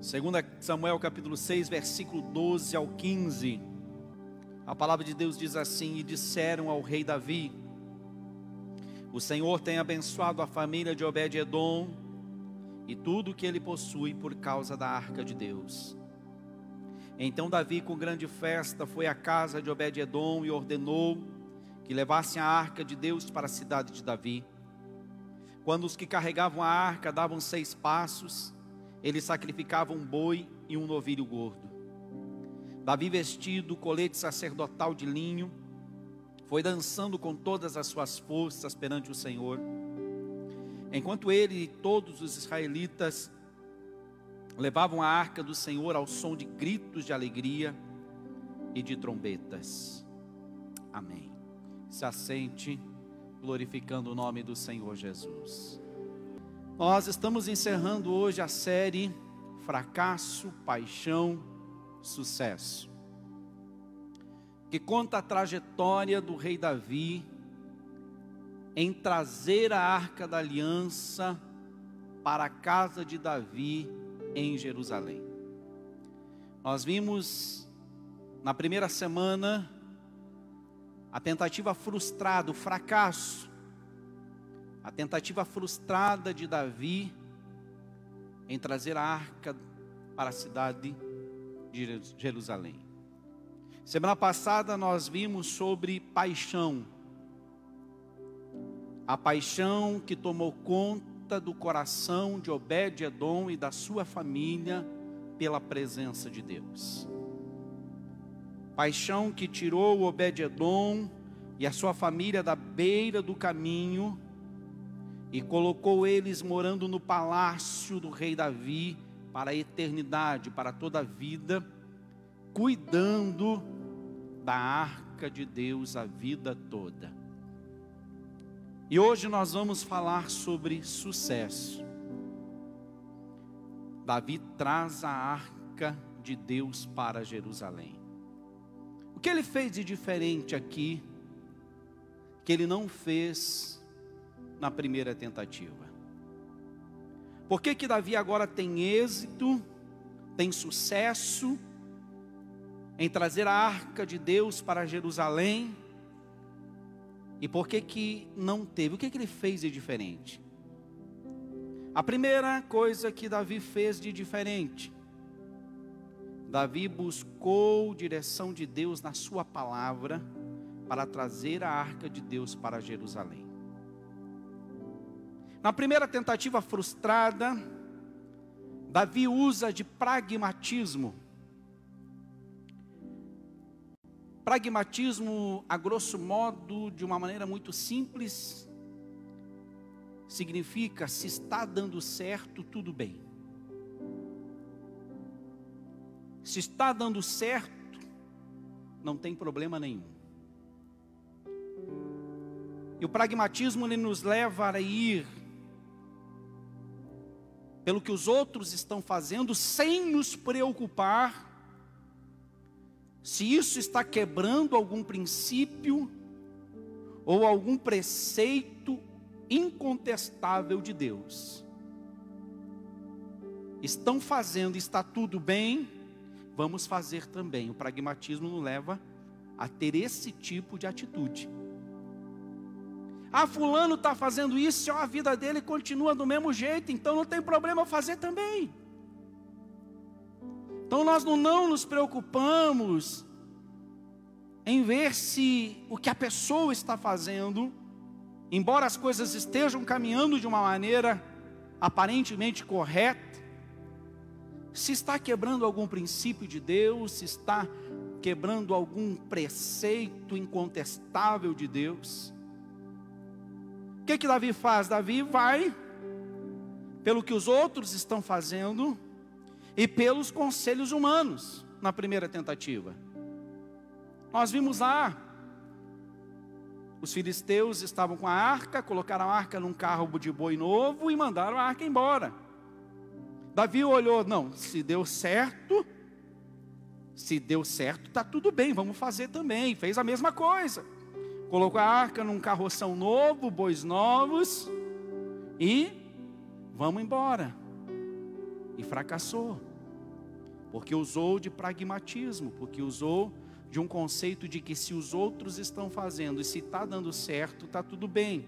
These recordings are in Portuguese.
Segunda Samuel capítulo 6, versículo 12 ao 15. A palavra de Deus diz assim: E disseram ao rei Davi: O Senhor tem abençoado a família de Obed-edom e tudo o que ele possui por causa da arca de Deus. Então Davi, com grande festa, foi à casa de Obed-edom e ordenou que levassem a arca de Deus para a cidade de Davi. Quando os que carregavam a arca davam seis passos, ele sacrificava um boi e um novilho gordo. Davi, vestido colete sacerdotal de linho, foi dançando com todas as suas forças perante o Senhor. Enquanto ele e todos os israelitas levavam a arca do Senhor ao som de gritos de alegria e de trombetas. Amém. Se assente, glorificando o nome do Senhor Jesus. Nós estamos encerrando hoje a série Fracasso, Paixão, Sucesso, que conta a trajetória do rei Davi em trazer a arca da aliança para a casa de Davi em Jerusalém. Nós vimos na primeira semana a tentativa frustrada, o fracasso a tentativa frustrada de Davi em trazer a arca para a cidade de Jerusalém. Semana passada nós vimos sobre paixão. A paixão que tomou conta do coração de Obed-edom e da sua família pela presença de Deus. Paixão que tirou Obed-edom e a sua família da beira do caminho e colocou eles morando no palácio do rei Davi para a eternidade, para toda a vida, cuidando da arca de Deus a vida toda. E hoje nós vamos falar sobre sucesso. Davi traz a arca de Deus para Jerusalém. O que ele fez de diferente aqui, que ele não fez na primeira tentativa. Por que que Davi agora tem êxito, tem sucesso em trazer a arca de Deus para Jerusalém? E por que que não teve? O que que ele fez de diferente? A primeira coisa que Davi fez de diferente, Davi buscou direção de Deus na sua palavra para trazer a arca de Deus para Jerusalém. Na primeira tentativa frustrada, Davi usa de pragmatismo. Pragmatismo, a grosso modo, de uma maneira muito simples, significa se está dando certo, tudo bem. Se está dando certo, não tem problema nenhum. E o pragmatismo ele nos leva a ir pelo que os outros estão fazendo, sem nos preocupar se isso está quebrando algum princípio ou algum preceito incontestável de Deus. Estão fazendo, está tudo bem, vamos fazer também. O pragmatismo nos leva a ter esse tipo de atitude. Ah, fulano está fazendo isso, a vida dele continua do mesmo jeito, então não tem problema fazer também. Então nós não, não nos preocupamos em ver se o que a pessoa está fazendo, embora as coisas estejam caminhando de uma maneira aparentemente correta, se está quebrando algum princípio de Deus, se está quebrando algum preceito incontestável de Deus que que Davi faz? Davi vai pelo que os outros estão fazendo e pelos conselhos humanos na primeira tentativa. Nós vimos lá os filisteus estavam com a arca, colocaram a arca num carro de boi novo e mandaram a arca embora. Davi olhou, não, se deu certo, se deu certo, está tudo bem, vamos fazer também. Fez a mesma coisa. Colocou a arca num carroção novo, bois novos, e vamos embora. E fracassou. porque usou de pragmatismo, porque usou de um conceito de que se os outros estão fazendo e se está dando certo, está tudo bem.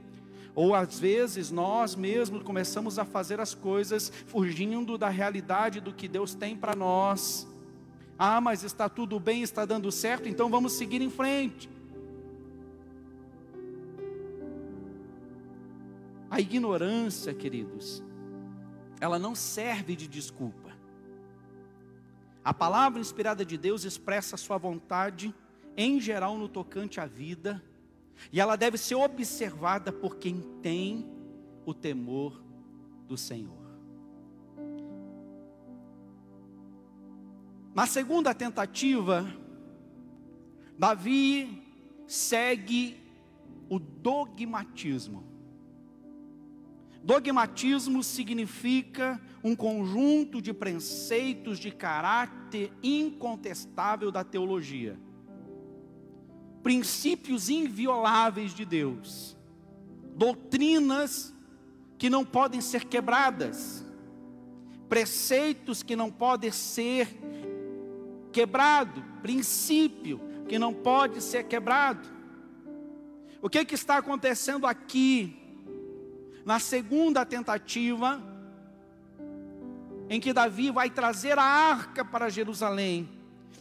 Ou às vezes nós mesmos começamos a fazer as coisas fugindo da realidade do que Deus tem para nós. Ah, mas está tudo bem, está dando certo, então vamos seguir em frente. A ignorância, queridos, ela não serve de desculpa. A palavra inspirada de Deus expressa a sua vontade, em geral, no tocante à vida, e ela deve ser observada por quem tem o temor do Senhor. Na segunda tentativa, Davi segue o dogmatismo. Dogmatismo significa um conjunto de preceitos de caráter incontestável da teologia. Princípios invioláveis de Deus. Doutrinas que não podem ser quebradas. Preceitos que não podem ser quebrado, princípio que não pode ser quebrado. O que, que está acontecendo aqui na segunda tentativa, em que Davi vai trazer a arca para Jerusalém,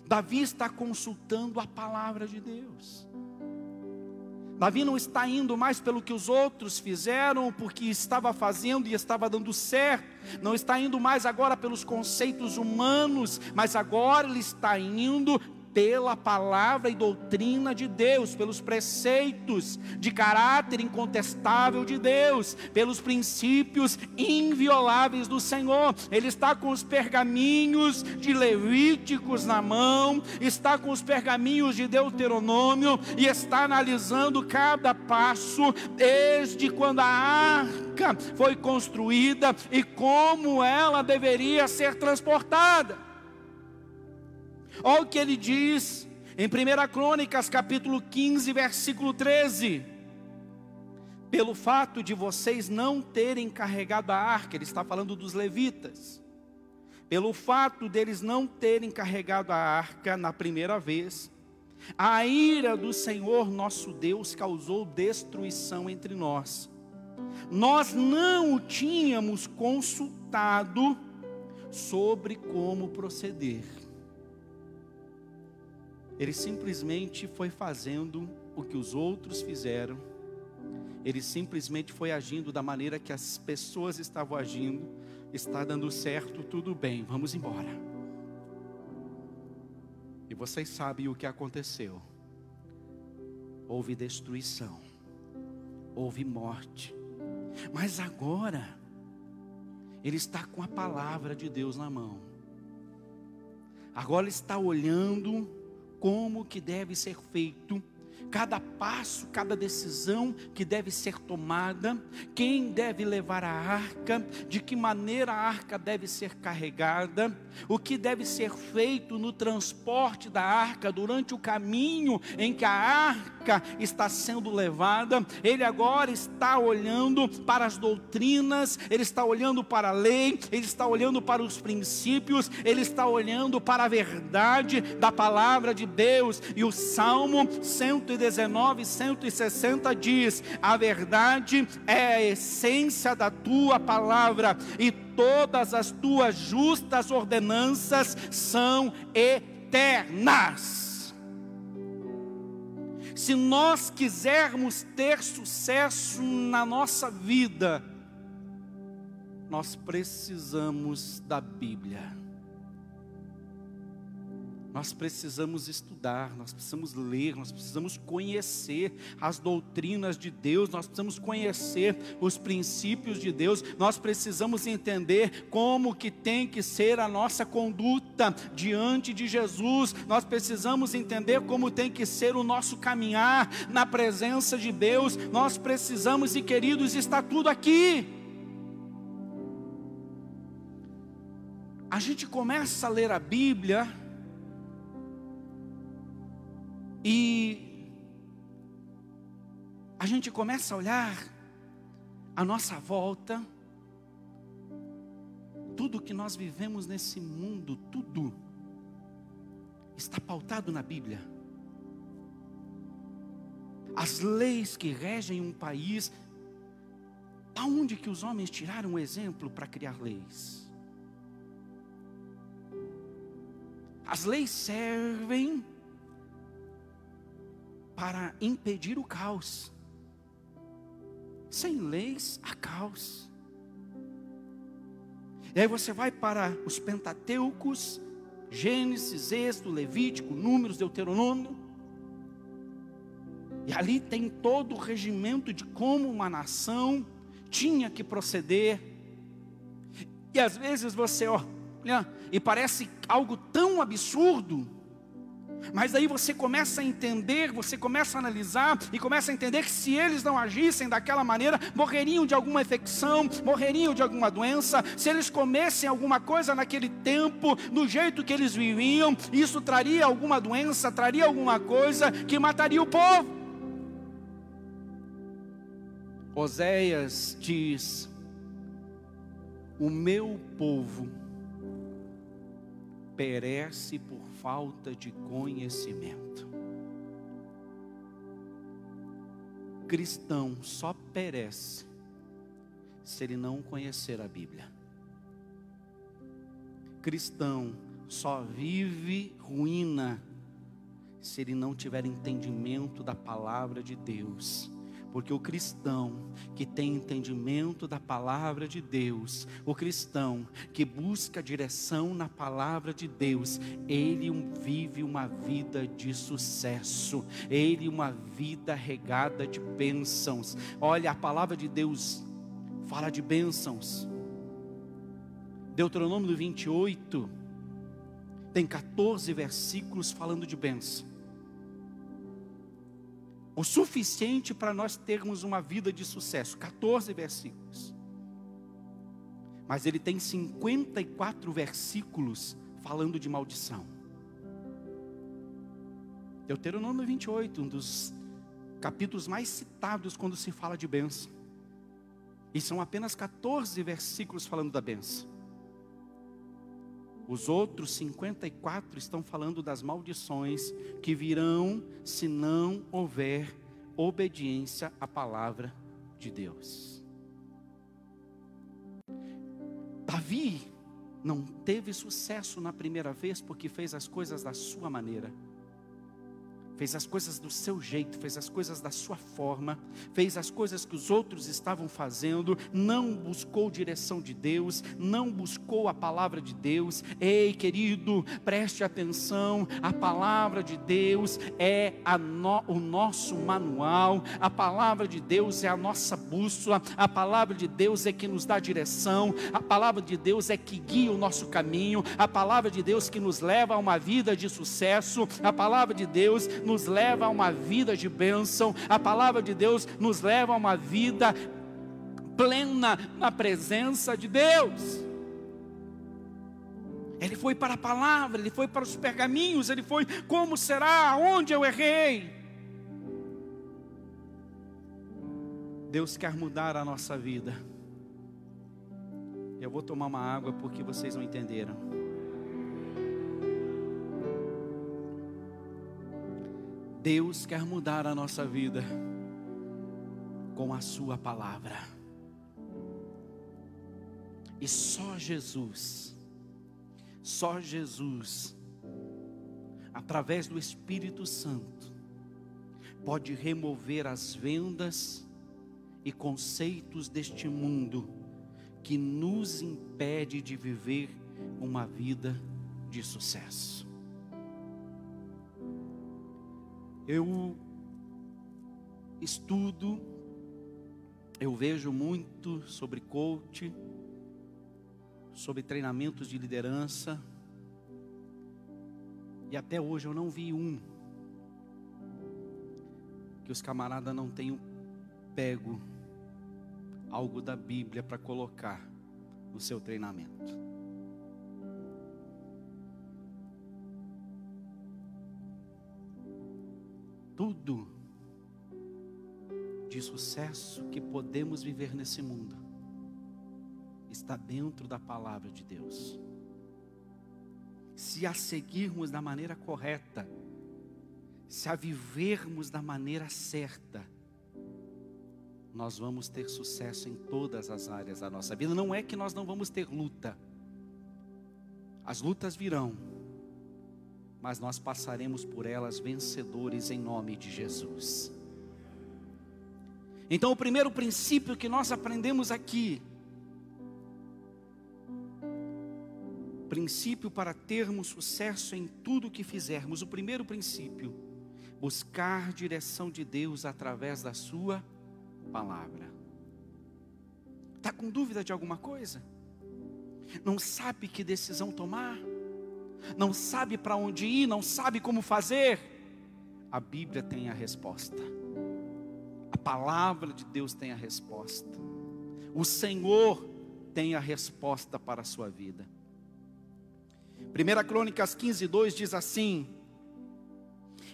Davi está consultando a palavra de Deus. Davi não está indo mais pelo que os outros fizeram, porque estava fazendo e estava dando certo. Não está indo mais agora pelos conceitos humanos, mas agora ele está indo pela palavra e doutrina de Deus, pelos preceitos de caráter incontestável de Deus, pelos princípios invioláveis do Senhor. Ele está com os pergaminhos de Levíticos na mão, está com os pergaminhos de Deuteronômio e está analisando cada passo, desde quando a arca foi construída e como ela deveria ser transportada. Olha o que ele diz em 1 Crônicas, capítulo 15, versículo 13. Pelo fato de vocês não terem carregado a arca, ele está falando dos levitas. Pelo fato deles não terem carregado a arca na primeira vez, a ira do Senhor nosso Deus causou destruição entre nós. Nós não o tínhamos consultado sobre como proceder. Ele simplesmente foi fazendo o que os outros fizeram. Ele simplesmente foi agindo da maneira que as pessoas estavam agindo. Está dando certo, tudo bem, vamos embora. E vocês sabem o que aconteceu. Houve destruição, houve morte. Mas agora, ele está com a palavra de Deus na mão. Agora está olhando como que deve ser feito, cada passo, cada decisão que deve ser tomada, quem deve levar a arca, de que maneira a arca deve ser carregada, o que deve ser feito no transporte da arca durante o caminho em que a arca está sendo levada. Ele agora está olhando para as doutrinas, ele está olhando para a lei, ele está olhando para os princípios, ele está olhando para a verdade da palavra de Deus. E o Salmo 119, 160 diz: A verdade é a essência da tua palavra e todas as tuas justas ordenanças são eternas. Se nós quisermos ter sucesso na nossa vida, nós precisamos da Bíblia. Nós precisamos estudar, nós precisamos ler, nós precisamos conhecer as doutrinas de Deus, nós precisamos conhecer os princípios de Deus, nós precisamos entender como que tem que ser a nossa conduta diante de Jesus, nós precisamos entender como tem que ser o nosso caminhar na presença de Deus, nós precisamos, e queridos, está tudo aqui. A gente começa a ler a Bíblia, e a gente começa a olhar a nossa volta, tudo que nós vivemos nesse mundo, tudo está pautado na Bíblia. As leis que regem um país, aonde que os homens tiraram o exemplo para criar leis? As leis servem para impedir o caos. Sem leis, há caos. E aí você vai para os Pentateucos, Gênesis, Êxodo, Levítico, Números, Deuteronômio. E ali tem todo o regimento de como uma nação tinha que proceder. E às vezes você olha, e parece algo tão absurdo, mas aí você começa a entender, você começa a analisar e começa a entender que se eles não agissem daquela maneira, morreriam de alguma infecção, morreriam de alguma doença. Se eles comessem alguma coisa naquele tempo, do jeito que eles viviam, isso traria alguma doença, traria alguma coisa que mataria o povo. Oséias diz: O meu povo perece por falta de conhecimento. Cristão só perece se ele não conhecer a Bíblia. Cristão só vive ruína se ele não tiver entendimento da palavra de Deus porque o cristão que tem entendimento da palavra de Deus, o cristão que busca direção na palavra de Deus, ele vive uma vida de sucesso, ele uma vida regada de bênçãos. Olha, a palavra de Deus fala de bênçãos. Deuteronômio 28 tem 14 versículos falando de bênção o suficiente para nós termos uma vida de sucesso 14 versículos. Mas ele tem 54 versículos falando de maldição. Deuteronômio 28, um dos capítulos mais citados quando se fala de bênção. E são apenas 14 versículos falando da bênção. Os outros 54 estão falando das maldições que virão se não houver obediência à palavra de Deus. Davi não teve sucesso na primeira vez porque fez as coisas da sua maneira fez as coisas do seu jeito, fez as coisas da sua forma, fez as coisas que os outros estavam fazendo, não buscou direção de Deus, não buscou a palavra de Deus. Ei, querido, preste atenção, a palavra de Deus é no, o nosso manual, a palavra de Deus é a nossa bússola, a palavra de Deus é que nos dá direção, a palavra de Deus é que guia o nosso caminho, a palavra de Deus que nos leva a uma vida de sucesso, a palavra de Deus nos leva a uma vida de bênção, a palavra de Deus nos leva a uma vida plena na presença de Deus. Ele foi para a palavra, ele foi para os pergaminhos, ele foi como será, onde eu errei. Deus quer mudar a nossa vida. Eu vou tomar uma água porque vocês não entenderam. Deus quer mudar a nossa vida com a Sua palavra. E só Jesus, só Jesus, através do Espírito Santo, pode remover as vendas e conceitos deste mundo que nos impede de viver uma vida de sucesso. Eu estudo, eu vejo muito sobre coach, sobre treinamentos de liderança, e até hoje eu não vi um que os camaradas não tenham pego algo da Bíblia para colocar no seu treinamento. Tudo de sucesso que podemos viver nesse mundo está dentro da palavra de Deus. se a seguirmos da maneira correta, se a vivermos da maneira certa, nós vamos ter sucesso em todas as áreas da nossa vida. Não é que nós não vamos ter luta, as lutas virão, mas nós passaremos por elas vencedores em nome de Jesus. Então, o primeiro princípio que nós aprendemos aqui, princípio para termos sucesso em tudo que fizermos, o primeiro princípio, buscar direção de Deus através da Sua palavra. Está com dúvida de alguma coisa? Não sabe que decisão tomar? Não sabe para onde ir? Não sabe como fazer? A Bíblia tem a resposta. A palavra de Deus tem a resposta. O Senhor tem a resposta para a sua vida. 1 Crônicas 15, 2 diz assim: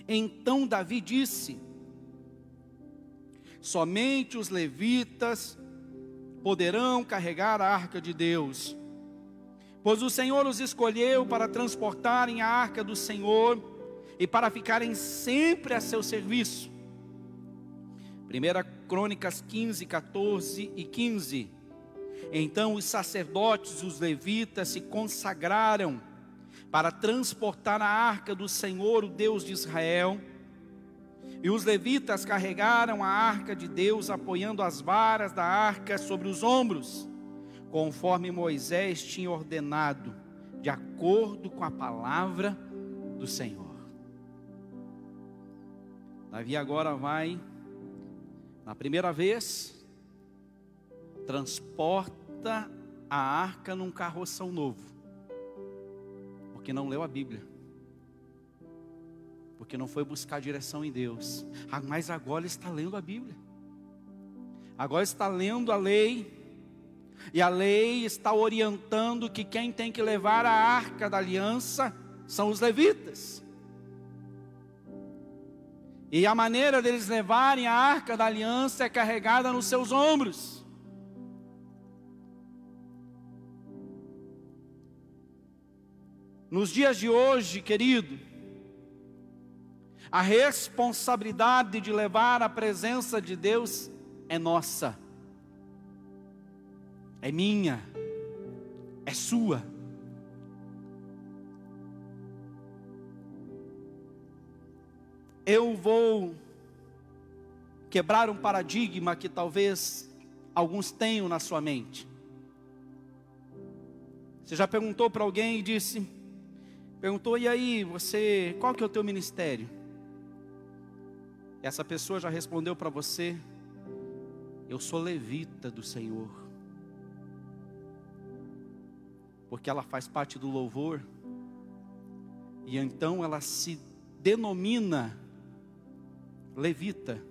Então Davi disse: Somente os levitas poderão carregar a arca de Deus, pois o Senhor os escolheu para transportarem a arca do Senhor e para ficarem sempre a seu serviço. 1 Crônicas 15, 14 e 15. Então os sacerdotes, os levitas, se consagraram para transportar a arca do Senhor, o Deus de Israel. E os levitas carregaram a arca de Deus, apoiando as varas da arca sobre os ombros, conforme Moisés tinha ordenado, de acordo com a palavra do Senhor. Davi agora vai na primeira vez, transporta a arca num carroção novo, porque não leu a Bíblia, porque não foi buscar direção em Deus, ah, mas agora está lendo a Bíblia, agora está lendo a lei, e a lei está orientando que quem tem que levar a arca da aliança são os levitas. E a maneira deles levarem a arca da aliança é carregada nos seus ombros. Nos dias de hoje, querido, a responsabilidade de levar a presença de Deus é nossa, é minha, é sua. eu vou quebrar um paradigma que talvez alguns tenham na sua mente. Você já perguntou para alguém e disse, perguntou, e aí, você, qual que é o teu ministério? Essa pessoa já respondeu para você, eu sou levita do Senhor. Porque ela faz parte do louvor, e então ela se denomina levita.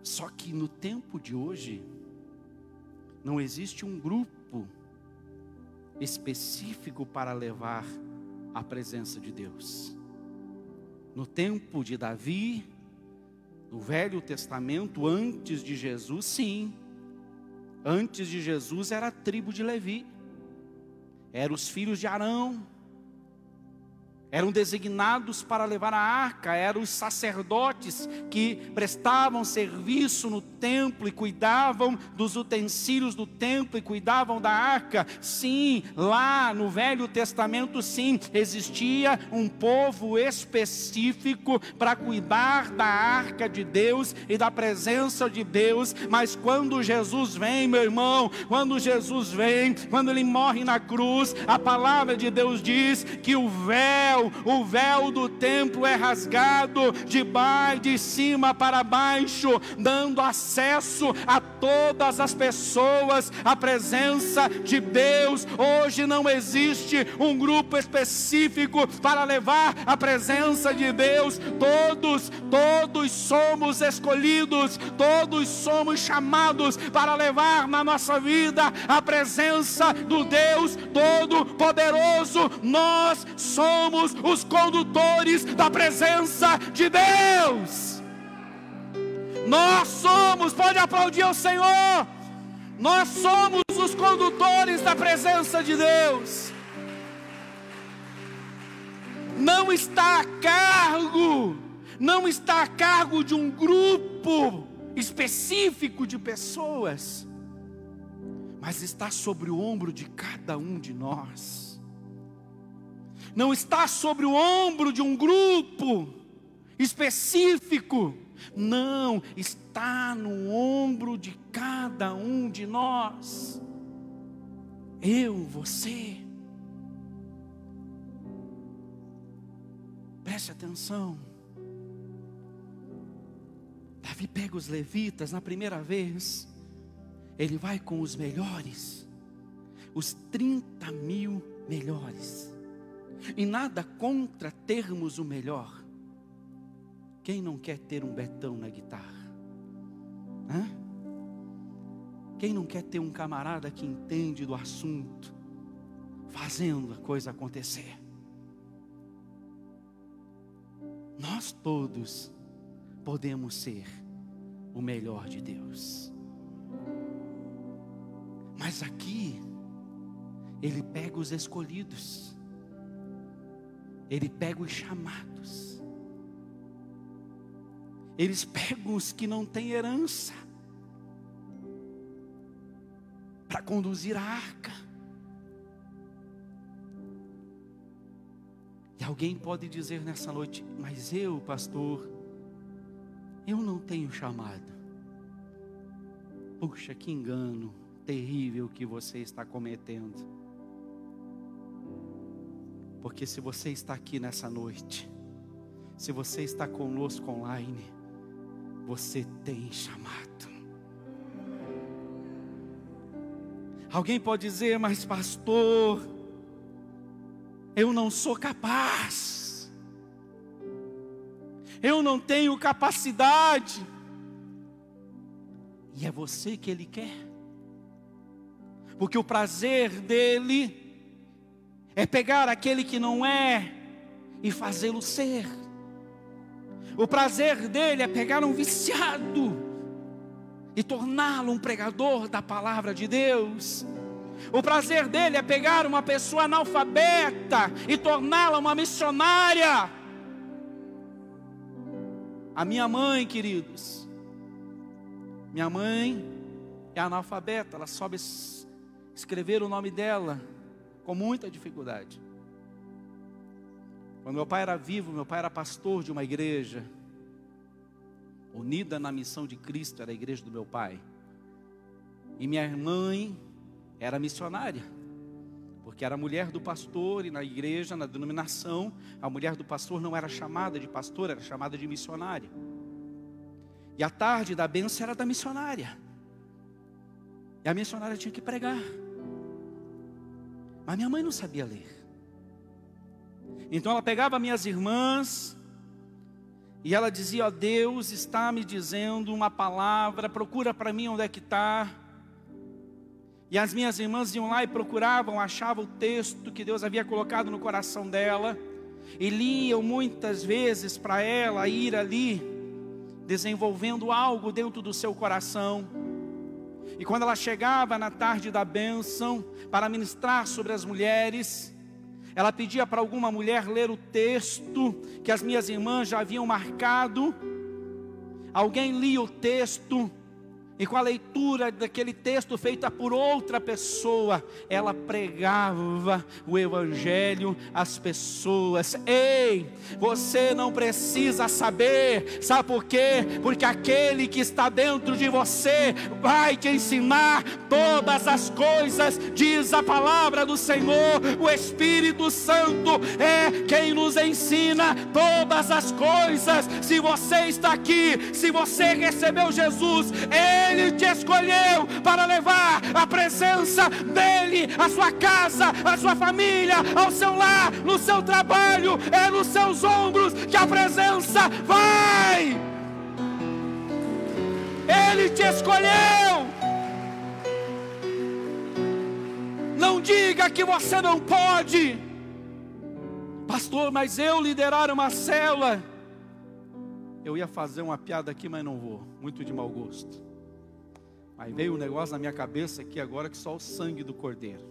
Só que no tempo de hoje, não existe um grupo específico para levar a presença de Deus. No tempo de Davi, no Velho Testamento, antes de Jesus, sim. Antes de Jesus era a tribo de Levi, eram os filhos de Arão, eram designados para levar a arca, eram os sacerdotes que prestavam serviço no templo e cuidavam dos utensílios do templo e cuidavam da arca. Sim, lá no Velho Testamento, sim, existia um povo específico para cuidar da arca de Deus e da presença de Deus, mas quando Jesus vem, meu irmão, quando Jesus vem, quando ele morre na cruz, a palavra de Deus diz que o véu o véu do templo é rasgado de baixo, de cima para baixo, dando acesso a todas as pessoas à presença de Deus. Hoje não existe um grupo específico para levar a presença de Deus. Todos, todos somos escolhidos, todos somos chamados para levar na nossa vida a presença do Deus Todo-Poderoso. Nós somos somos os condutores da presença de Deus. Nós somos, pode aplaudir ao Senhor. Nós somos os condutores da presença de Deus. Não está a cargo, não está a cargo de um grupo específico de pessoas, mas está sobre o ombro de cada um de nós. Não está sobre o ombro de um grupo específico, não, está no ombro de cada um de nós. Eu, você. Preste atenção. Davi pega os levitas na primeira vez, ele vai com os melhores, os 30 mil melhores, e nada contra termos o melhor. Quem não quer ter um betão na guitarra? Hã? Quem não quer ter um camarada que entende do assunto, fazendo a coisa acontecer? Nós todos podemos ser o melhor de Deus. Mas aqui, Ele pega os escolhidos, Ele pega os chamados, eles pegam os que não têm herança, para conduzir a arca. E alguém pode dizer nessa noite, mas eu, pastor, eu não tenho chamado. Puxa, que engano terrível que você está cometendo. Porque se você está aqui nessa noite, se você está conosco online, você tem chamado. Alguém pode dizer, mas pastor, eu não sou capaz eu não tenho capacidade. E é você que Ele quer, porque o prazer dele é pegar aquele que não é e fazê-lo ser. O prazer dele é pegar um viciado e torná-lo um pregador da palavra de Deus. O prazer dele é pegar uma pessoa analfabeta e torná-la uma missionária. A minha mãe, queridos, minha mãe é analfabeta, ela soube escrever o nome dela com muita dificuldade. Quando meu pai era vivo, meu pai era pastor de uma igreja, unida na missão de Cristo, era a igreja do meu pai. E minha mãe era missionária porque era mulher do pastor e na igreja, na denominação, a mulher do pastor não era chamada de pastor, era chamada de missionária. E a tarde da bênção era da missionária. E a missionária tinha que pregar. Mas minha mãe não sabia ler. Então ela pegava minhas irmãs e ela dizia: Ó Deus está me dizendo uma palavra, procura para mim onde é que está. E as minhas irmãs iam lá e procuravam, achavam o texto que Deus havia colocado no coração dela, e liam muitas vezes para ela ir ali, desenvolvendo algo dentro do seu coração. E quando ela chegava na tarde da bênção, para ministrar sobre as mulheres, ela pedia para alguma mulher ler o texto que as minhas irmãs já haviam marcado. Alguém lia o texto, e com a leitura daquele texto feita por outra pessoa, ela pregava o Evangelho às pessoas. Ei, você não precisa saber, sabe por quê? Porque aquele que está dentro de você vai te ensinar todas as coisas, diz a palavra do Senhor. O Espírito Santo é quem nos ensina todas as coisas. Se você está aqui, se você recebeu Jesus, Ele ele te escolheu para levar a presença dEle à sua casa, à sua família, ao seu lar, no seu trabalho. É nos seus ombros que a presença vai. Ele te escolheu. Não diga que você não pode. Pastor, mas eu liderar uma célula. Eu ia fazer uma piada aqui, mas não vou. Muito de mau gosto. Aí veio um negócio na minha cabeça aqui agora que só o sangue do cordeiro.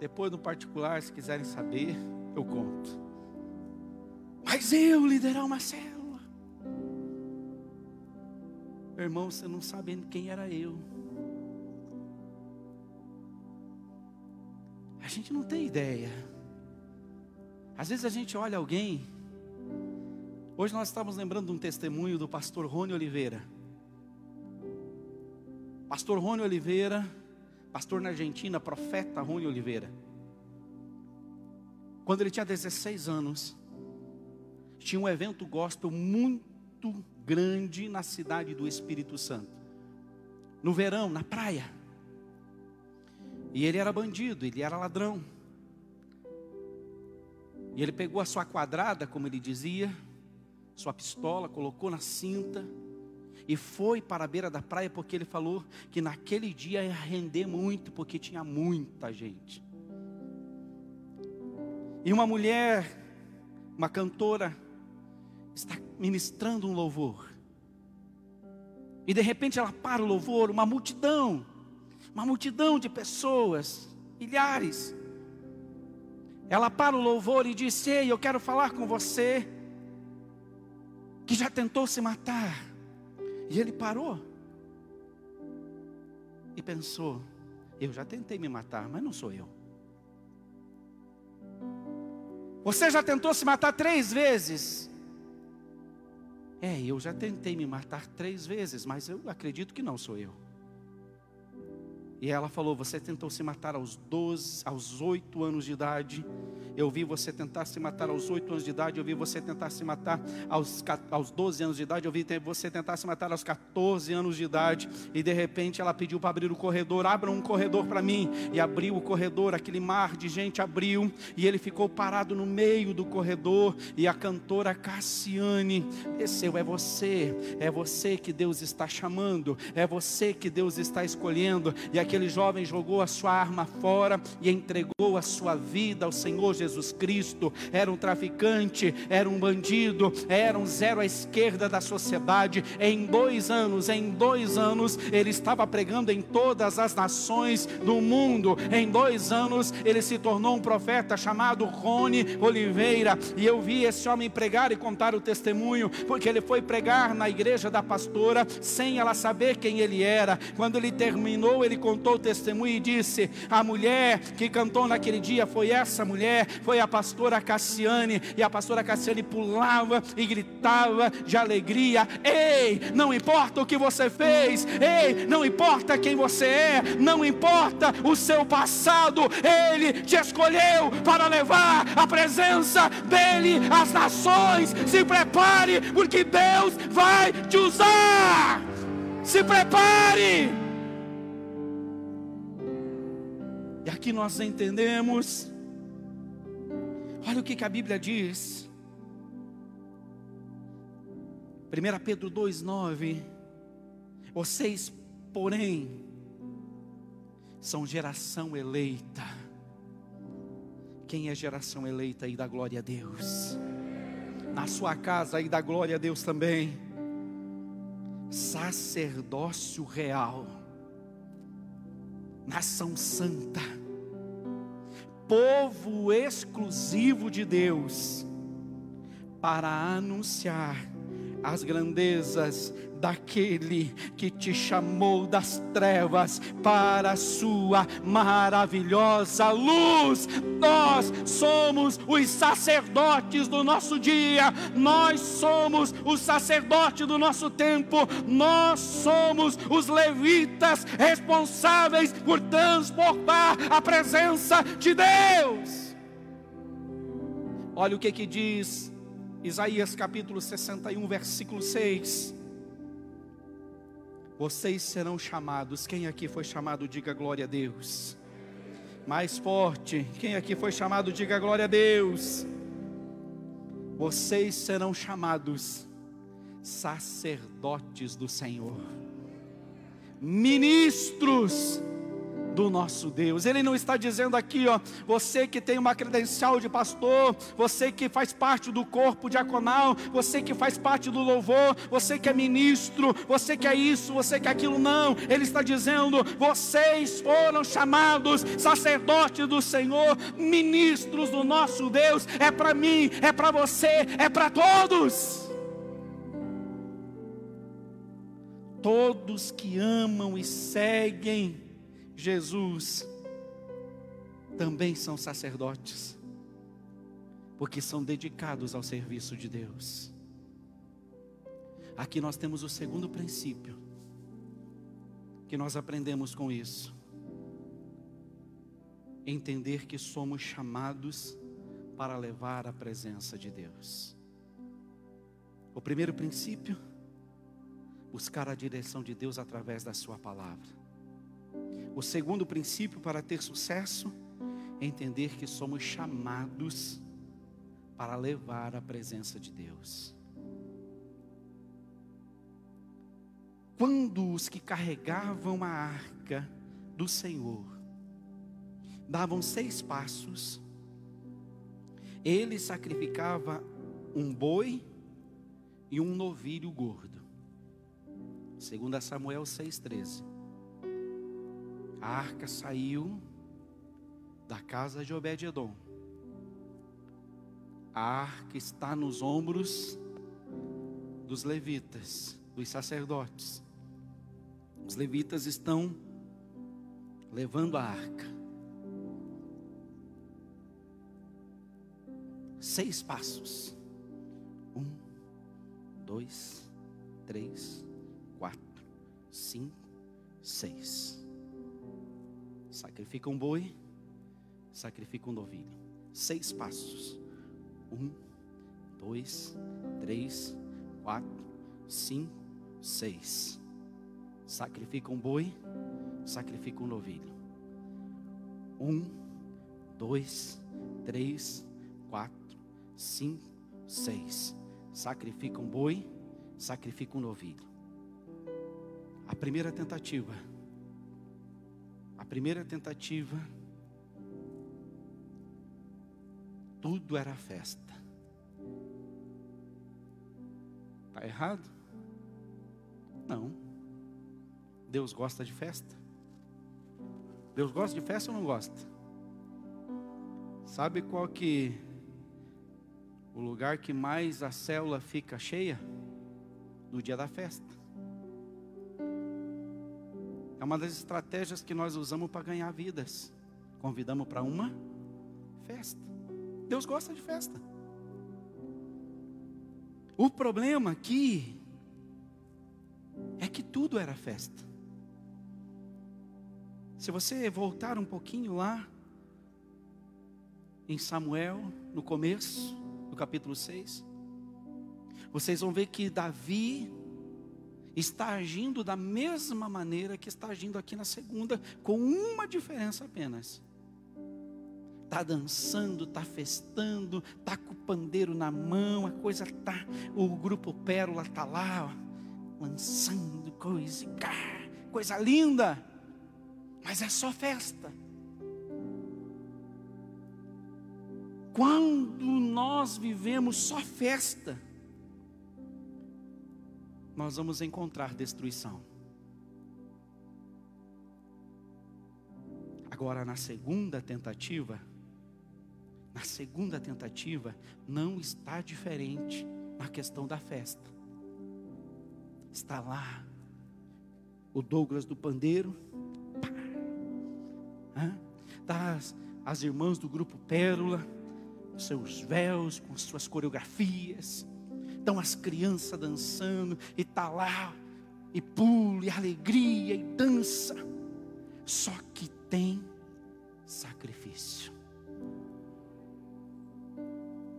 Depois no particular, se quiserem saber, eu conto. Mas eu liderar uma célula. Irmão, você não sabe quem era eu. A gente não tem ideia. Às vezes a gente olha alguém. Hoje nós estamos lembrando de um testemunho do pastor Rony Oliveira. Pastor Rony Oliveira, pastor na Argentina, profeta Rony Oliveira. Quando ele tinha 16 anos, tinha um evento gospel muito grande na cidade do Espírito Santo. No verão, na praia. E ele era bandido, ele era ladrão. E ele pegou a sua quadrada, como ele dizia, sua pistola, colocou na cinta e foi para a beira da praia porque ele falou que naquele dia ia render muito, porque tinha muita gente. E uma mulher, uma cantora, está ministrando um louvor. E de repente ela para o louvor, uma multidão, uma multidão de pessoas, milhares. Ela para o louvor e diz: Ei, eu quero falar com você que já tentou se matar. E ele parou e pensou: eu já tentei me matar, mas não sou eu. Você já tentou se matar três vezes? É, eu já tentei me matar três vezes, mas eu acredito que não sou eu. E ela falou: Você tentou se matar aos 12, aos 8 anos de idade. Eu vi você tentar se matar aos 8 anos de idade. Eu vi você tentar se matar aos, aos 12 anos de idade. Eu vi você tentar se matar aos 14 anos de idade. E de repente ela pediu para abrir o corredor: Abra um corredor para mim. E abriu o corredor. Aquele mar de gente abriu. E ele ficou parado no meio do corredor. E a cantora Cassiane desceu: É você. É você que Deus está chamando. É você que Deus está escolhendo. E aquele jovem jogou a sua arma fora e entregou a sua vida ao Senhor Jesus Cristo. Era um traficante, era um bandido, era um zero à esquerda da sociedade. Em dois anos, em dois anos, ele estava pregando em todas as nações do mundo. Em dois anos, ele se tornou um profeta chamado Rony Oliveira. E eu vi esse homem pregar e contar o testemunho, porque ele foi pregar na igreja da pastora sem ela saber quem ele era. Quando ele terminou, ele contou o testemunho e disse: A mulher que cantou naquele dia foi essa mulher, foi a pastora Cassiane, e a pastora Cassiane pulava e gritava de alegria: Ei, não importa o que você fez, ei, não importa quem você é, não importa o seu passado, Ele te escolheu para levar a presença dEle às nações. Se prepare, porque Deus vai te usar. Se prepare. E aqui nós entendemos, olha o que, que a Bíblia diz. 1 Pedro 2,9: Vocês, porém, são geração eleita. Quem é geração eleita aí da glória a Deus? Na sua casa aí da glória a Deus também. Sacerdócio real nação santa, povo exclusivo de Deus, para anunciar as grandezas daquele que te chamou das trevas para a sua maravilhosa luz. Nós somos os sacerdotes do nosso dia, nós somos os sacerdotes do nosso tempo, nós somos os levitas responsáveis por transportar a presença de Deus. Olha o que que diz Isaías capítulo 61, versículo 6. Vocês serão chamados. Quem aqui foi chamado, diga glória a Deus. Mais forte. Quem aqui foi chamado, diga glória a Deus. Vocês serão chamados sacerdotes do Senhor, ministros do nosso Deus. Ele não está dizendo aqui, ó, você que tem uma credencial de pastor, você que faz parte do corpo diaconal, você que faz parte do louvor, você que é ministro, você que é isso, você que é aquilo, não. Ele está dizendo: vocês foram chamados sacerdotes do Senhor, ministros do nosso Deus. É para mim, é para você, é para todos. Todos que amam e seguem Jesus também são sacerdotes, porque são dedicados ao serviço de Deus. Aqui nós temos o segundo princípio que nós aprendemos com isso. Entender que somos chamados para levar a presença de Deus. O primeiro princípio, buscar a direção de Deus através da Sua palavra. O segundo princípio para ter sucesso é entender que somos chamados para levar a presença de Deus. Quando os que carregavam a arca do Senhor davam seis passos, ele sacrificava um boi e um novilho gordo. Segundo Samuel 6,13 a arca saiu da casa de Obed-edom. A arca está nos ombros dos levitas, dos sacerdotes. Os levitas estão levando a arca. Seis passos. Um, dois, três, quatro, cinco, seis. Sacrifica um boi, sacrifica um novilho. Seis passos. Um, dois, três, quatro, cinco, seis. Sacrifica um boi, sacrifica um novilho. Um, dois, três, quatro, cinco, seis. Sacrifica um boi, sacrifica um novilho. A primeira tentativa primeira tentativa, tudo era festa. Está errado? Não. Deus gosta de festa? Deus gosta de festa ou não gosta? Sabe qual que o lugar que mais a célula fica cheia? No dia da festa. É uma das estratégias que nós usamos para ganhar vidas. Convidamos para uma festa. Deus gosta de festa. O problema aqui é que tudo era festa. Se você voltar um pouquinho lá, em Samuel, no começo do capítulo 6, vocês vão ver que Davi está agindo da mesma maneira que está agindo aqui na segunda, com uma diferença apenas. Está dançando, está festando, está com o pandeiro na mão, a coisa tá, o grupo Pérola está lá, ó, lançando coisa, coisa linda, mas é só festa. Quando nós vivemos só festa, nós vamos encontrar destruição. Agora, na segunda tentativa, na segunda tentativa, não está diferente na questão da festa. Está lá o Douglas do pandeiro, tá as, as irmãs do grupo Pérola, seus véus, com suas coreografias, Estão as crianças dançando e tá lá e pula e alegria e dança. Só que tem sacrifício.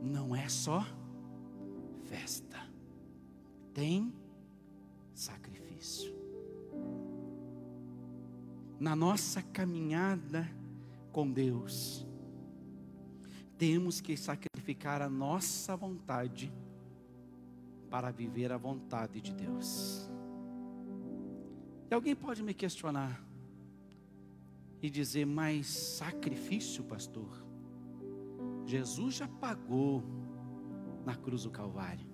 Não é só festa. Tem sacrifício. Na nossa caminhada com Deus, temos que sacrificar a nossa vontade para viver a vontade de Deus. E alguém pode me questionar: e dizer: Mas sacrifício, pastor? Jesus já pagou na cruz do Calvário.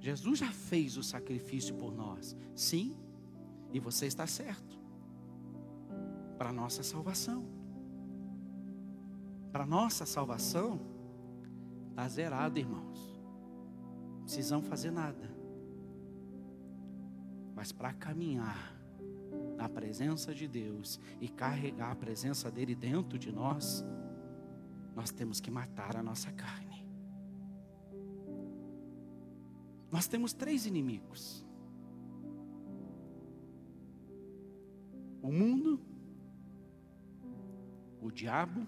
Jesus já fez o sacrifício por nós. Sim, e você está certo. Para nossa salvação. Para nossa salvação, está zerado, irmãos. Precisamos fazer nada. Mas para caminhar na presença de Deus e carregar a presença dele dentro de nós, nós temos que matar a nossa carne. Nós temos três inimigos: o mundo, o diabo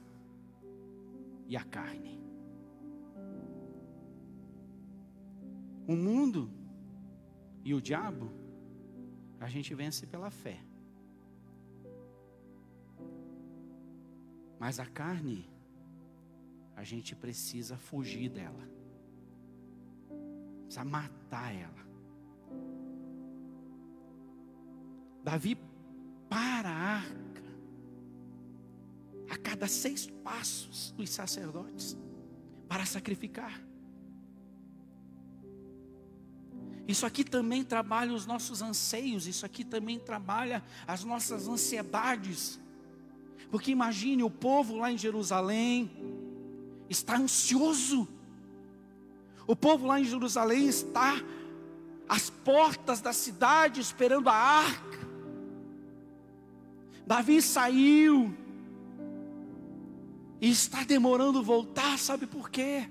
e a carne. O mundo e o diabo, a gente vence pela fé. Mas a carne, a gente precisa fugir dela, precisa matar ela. Davi para a arca, a cada seis passos dos sacerdotes, para sacrificar. Isso aqui também trabalha os nossos anseios, isso aqui também trabalha as nossas ansiedades. Porque imagine o povo lá em Jerusalém, está ansioso. O povo lá em Jerusalém está às portas da cidade esperando a arca. Davi saiu e está demorando voltar, sabe por quê?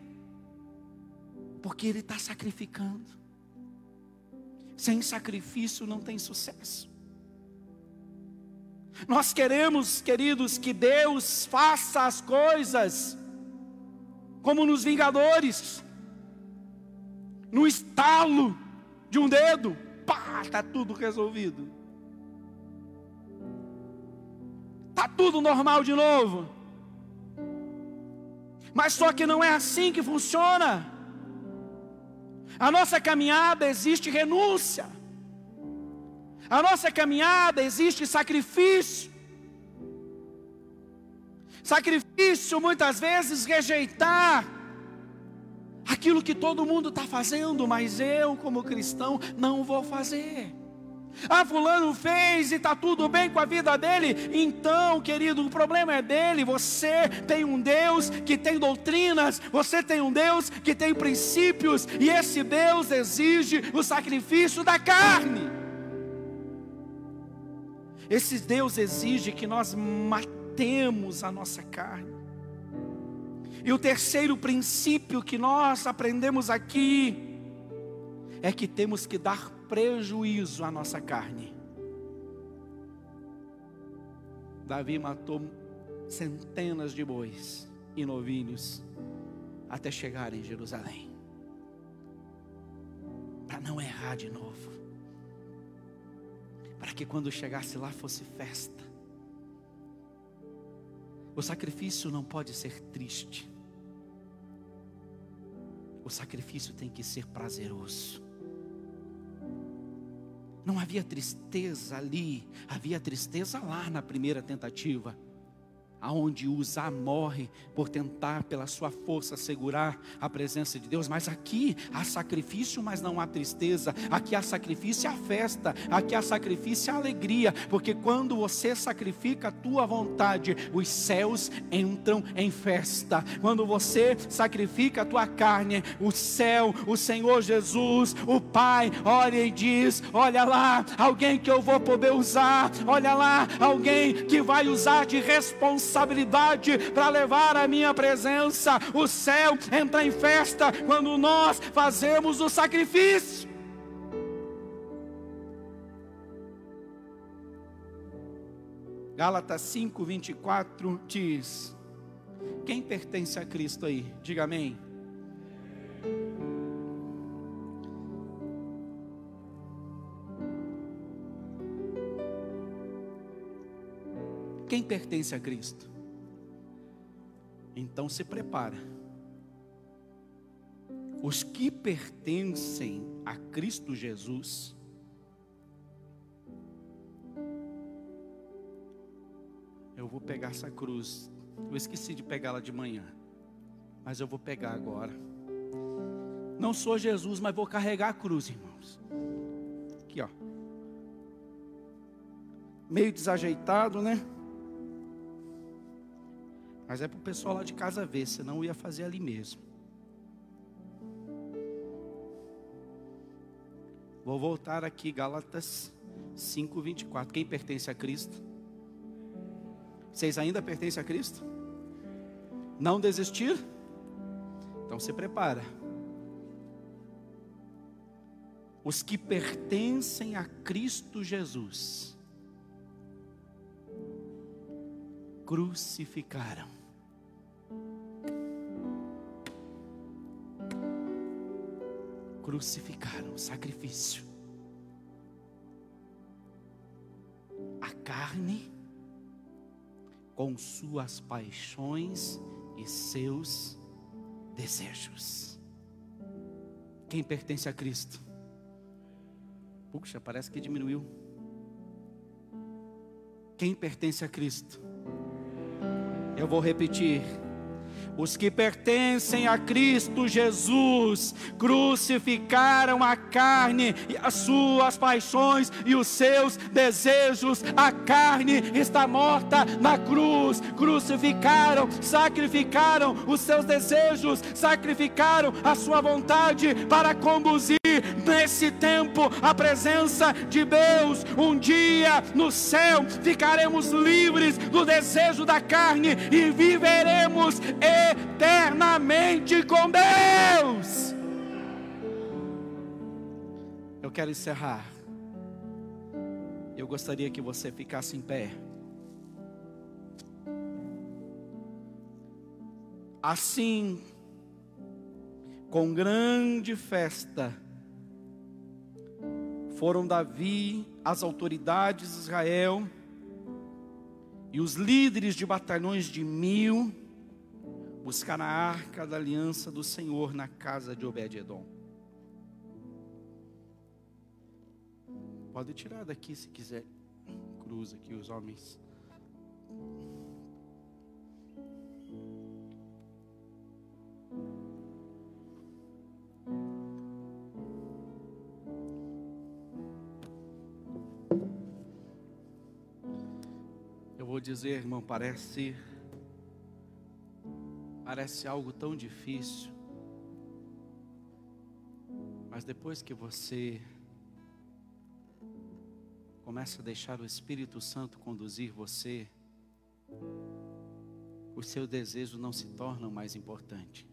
Porque ele está sacrificando. Sem sacrifício não tem sucesso. Nós queremos, queridos, que Deus faça as coisas como nos Vingadores, no estalo de um dedo, pá, está tudo resolvido. Está tudo normal de novo. Mas só que não é assim que funciona. A nossa caminhada existe renúncia. A nossa caminhada existe sacrifício. Sacrifício muitas vezes rejeitar aquilo que todo mundo está fazendo, mas eu, como cristão, não vou fazer. Ah, fulano fez e está tudo bem com a vida dele. Então, querido, o problema é dele. Você tem um Deus que tem doutrinas, você tem um Deus que tem princípios, e esse Deus exige o sacrifício da carne. Esse Deus exige que nós matemos a nossa carne. E o terceiro princípio que nós aprendemos aqui é que temos que dar prejuízo à nossa carne. Davi matou centenas de bois e novilhos até chegar em Jerusalém. Para não errar de novo. Para que quando chegasse lá fosse festa. O sacrifício não pode ser triste. O sacrifício tem que ser prazeroso. Não havia tristeza ali, havia tristeza lá na primeira tentativa aonde Uzá morre por tentar pela sua força segurar a presença de Deus, mas aqui há sacrifício, mas não há tristeza. Aqui há sacrifício e há festa. Aqui há sacrifício e alegria, porque quando você sacrifica a tua vontade, os céus entram em festa. Quando você sacrifica a tua carne, o céu, o Senhor Jesus, o Pai, olha e diz: "Olha lá, alguém que eu vou poder usar. Olha lá, alguém que vai usar de responsabilidade responsabilidade para levar a minha presença. O céu entra em festa quando nós fazemos o sacrifício. Gálatas 5, 24 diz: Quem pertence a Cristo aí? Diga amém. Quem pertence a Cristo? Então se prepara. Os que pertencem a Cristo Jesus vou pegar essa cruz. Eu esqueci de pegá-la de manhã, mas eu vou pegar agora. Não sou Jesus, mas vou carregar a cruz, irmãos. Aqui, ó. Meio desajeitado, né? Mas é para o pessoal lá de casa ver, senão eu ia fazer ali mesmo. Vou voltar aqui, Gálatas 5:24. Quem pertence a Cristo? Vocês ainda pertencem a Cristo? Não desistir? Então se prepara. Os que pertencem a Cristo Jesus crucificaram. Crucificaram o sacrifício. A carne com suas paixões e seus desejos. Quem pertence a Cristo? Puxa, parece que diminuiu. Quem pertence a Cristo? Eu vou repetir. Os que pertencem a Cristo Jesus crucificaram a carne e as suas paixões e os seus desejos. A carne está morta na cruz. Crucificaram, sacrificaram os seus desejos, sacrificaram a sua vontade para conduzir nesse tempo a presença de Deus. Um dia no céu ficaremos livres do desejo da carne e viveremos eternamente com Deus. Eu quero encerrar. Eu gostaria que você ficasse em pé. Assim, com grande festa, foram Davi, as autoridades de Israel e os líderes de batalhões de mil buscar a arca da aliança do Senhor na casa de Obed-edom. Pode tirar daqui se quiser. Cruza aqui os homens. Dizer, irmão, parece parece algo tão difícil. Mas depois que você começa a deixar o Espírito Santo conduzir você, o seu desejo não se torna mais importante.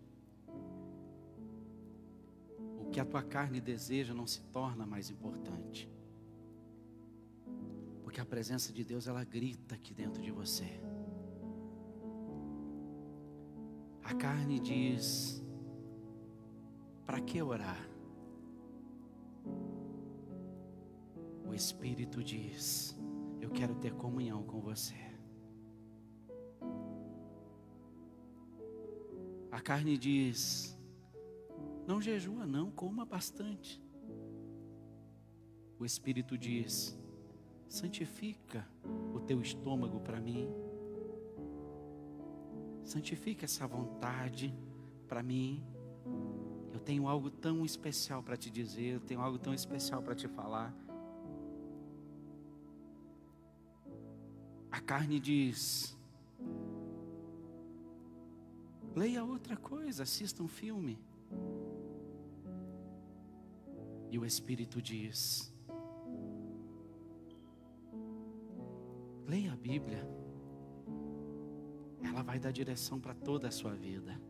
O que a tua carne deseja não se torna mais importante. Porque a presença de Deus ela grita aqui dentro de você. A carne diz: para que orar? O Espírito diz: eu quero ter comunhão com você. A carne diz: não jejua, não, coma bastante. O Espírito diz: santifica o teu estômago para mim. Santifica essa vontade para mim. Eu tenho algo tão especial para te dizer, eu tenho algo tão especial para te falar. A carne diz: leia outra coisa, assista um filme. E o Espírito diz: Leia a Bíblia. Ela vai dar direção para toda a sua vida.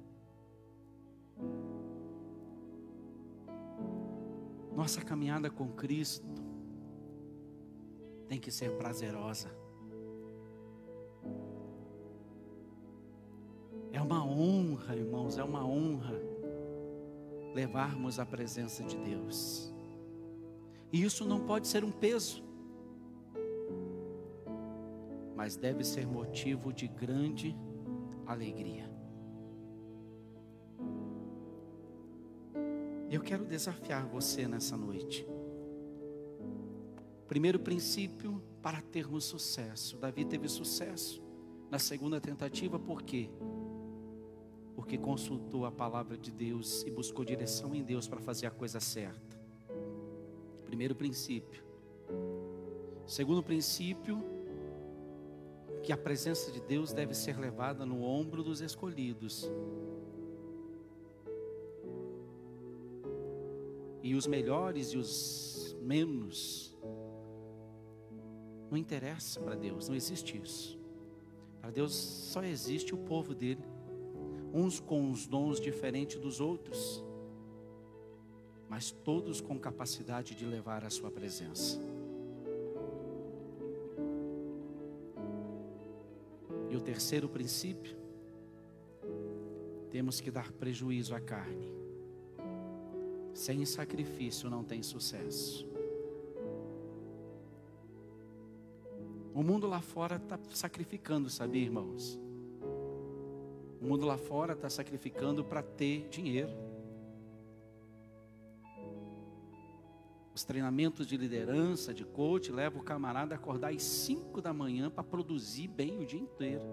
Nossa caminhada com Cristo tem que ser prazerosa. É uma honra, irmãos, é uma honra levarmos a presença de Deus. E isso não pode ser um peso mas deve ser motivo de grande alegria. Eu quero desafiar você nessa noite. Primeiro princípio para termos sucesso. Davi teve sucesso Na segunda tentativa, por quê? Porque consultou a palavra de Deus e buscou direção em Deus para fazer a coisa certa. Primeiro princípio. Segundo princípio, que a presença de Deus deve ser levada no ombro dos escolhidos. E os melhores e os menos não interessa para Deus, não existe isso. Para Deus só existe o povo dele, uns com os dons diferentes dos outros, mas todos com capacidade de levar a sua presença. O terceiro princípio, temos que dar prejuízo à carne. Sem sacrifício não tem sucesso. O mundo lá fora está sacrificando, sabia, irmãos? O mundo lá fora está sacrificando para ter dinheiro. Os treinamentos de liderança, de coach, levam o camarada a acordar às 5 da manhã para produzir bem o dia inteiro.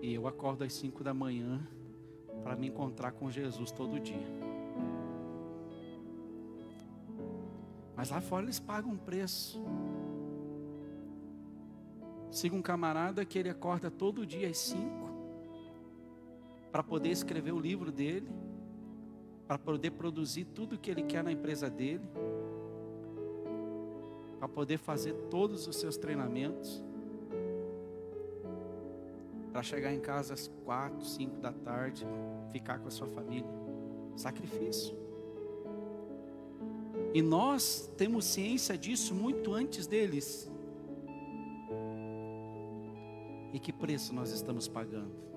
E eu acordo às 5 da manhã para me encontrar com Jesus todo dia. Mas lá fora eles pagam um preço. Siga um camarada que ele acorda todo dia às cinco para poder escrever o livro dele, para poder produzir tudo que ele quer na empresa dele, para poder fazer todos os seus treinamentos, para chegar em casa às quatro, cinco da tarde, ficar com a sua família. Sacrifício. E nós temos ciência disso muito antes deles. E que preço nós estamos pagando?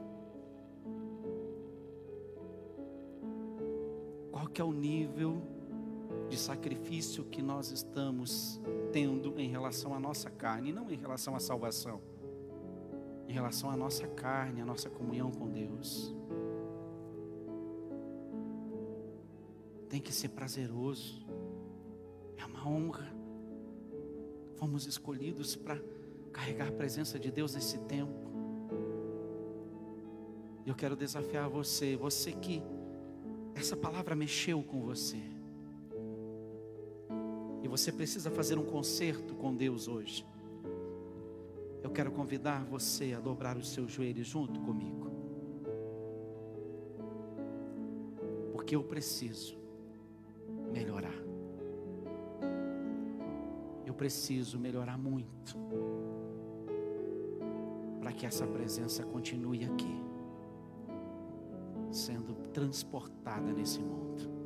Que é o nível de sacrifício que nós estamos tendo em relação à nossa carne, não em relação à salvação, em relação à nossa carne, à nossa comunhão com Deus. Tem que ser prazeroso uma honra. Fomos escolhidos para carregar a presença de Deus nesse tempo. Eu quero desafiar você, você que essa palavra mexeu com você. E você precisa fazer um concerto com Deus hoje. Eu quero convidar você a dobrar os seus joelhos junto comigo. Porque eu preciso melhorar preciso melhorar muito para que essa presença continue aqui, transportada nesse mundo.